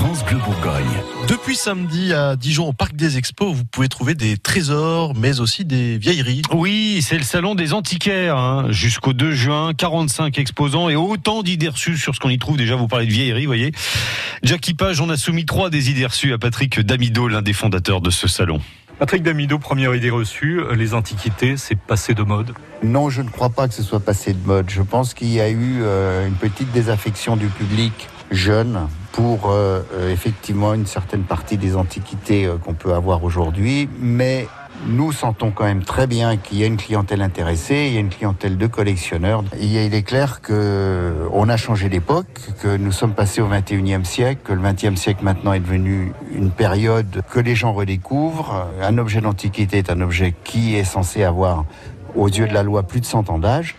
France Bleu Bourgogne. Depuis samedi à Dijon au Parc des Expos, vous pouvez trouver des trésors, mais aussi des vieilleries. Oui, c'est le salon des antiquaires. Hein. Jusqu'au 2 juin, 45 exposants et autant d'idées reçues sur ce qu'on y trouve. Déjà, vous parlez de vieilleries, vous voyez. Jackie Page, on a soumis trois des idées reçues à Patrick Damido, l'un des fondateurs de ce salon. Patrick Damido, première idée reçue, les antiquités, c'est passé de mode Non, je ne crois pas que ce soit passé de mode. Je pense qu'il y a eu euh, une petite désaffection du public jeune pour euh, euh, effectivement une certaine partie des antiquités qu'on peut avoir aujourd'hui, mais nous sentons quand même très bien qu'il y a une clientèle intéressée, il y a une clientèle de collectionneurs. il est clair que on a changé d'époque, que nous sommes passés au 21e siècle, que le 20e siècle maintenant est devenu une période que les gens redécouvrent. Un objet d'antiquité est un objet qui est censé avoir, aux yeux de la loi, plus de 100 ans d'âge.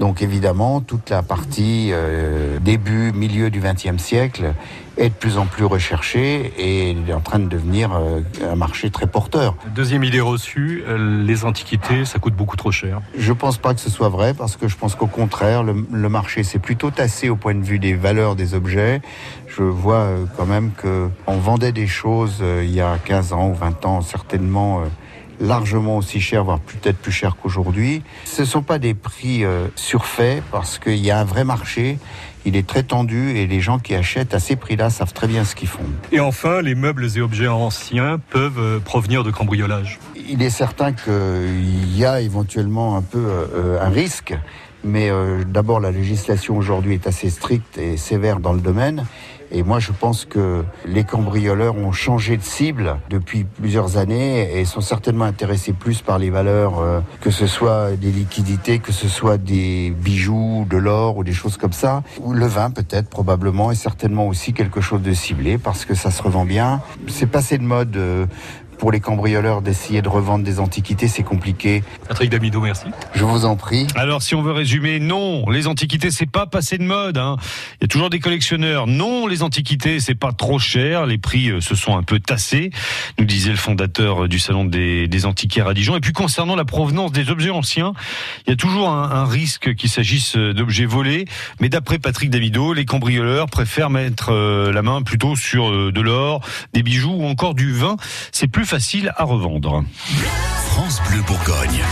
Donc évidemment, toute la partie euh, début, milieu du XXe siècle est de plus en plus recherchée et est en train de devenir euh, un marché très porteur. Deuxième idée reçue, euh, les antiquités, ça coûte beaucoup trop cher. Je ne pense pas que ce soit vrai parce que je pense qu'au contraire, le, le marché s'est plutôt tassé au point de vue des valeurs des objets. Je vois quand même qu'on vendait des choses il y a 15 ans ou 20 ans certainement largement aussi cher, voire peut-être plus cher qu'aujourd'hui. Ce ne sont pas des prix euh, surfaits parce qu'il y a un vrai marché. Il est très tendu et les gens qui achètent à ces prix-là savent très bien ce qu'ils font. Et enfin, les meubles et objets anciens peuvent euh, provenir de cambriolage. Il est certain qu'il y a éventuellement un peu euh, un risque mais euh, d'abord, la législation aujourd'hui est assez stricte et sévère dans le domaine. Et moi, je pense que les cambrioleurs ont changé de cible depuis plusieurs années et sont certainement intéressés plus par les valeurs, euh, que ce soit des liquidités, que ce soit des bijoux, de l'or ou des choses comme ça. Ou le vin, peut-être, probablement, et certainement aussi quelque chose de ciblé parce que ça se revend bien. C'est passé de mode. Euh, pour les cambrioleurs d'essayer de revendre des antiquités, c'est compliqué. Patrick Damido, merci. Je vous en prie. Alors, si on veut résumer, non, les antiquités, c'est pas passé de mode. Hein. Il y a toujours des collectionneurs. Non, les antiquités, c'est pas trop cher. Les prix euh, se sont un peu tassés, nous disait le fondateur euh, du salon des, des antiquaires à Dijon. Et puis, concernant la provenance des objets anciens, il y a toujours un, un risque qu'il s'agisse euh, d'objets volés. Mais d'après Patrick Damido, les cambrioleurs préfèrent mettre la main plutôt sur de l'or, des bijoux ou encore du vin. C'est plus facile à revendre. France Bleu Bourgogne.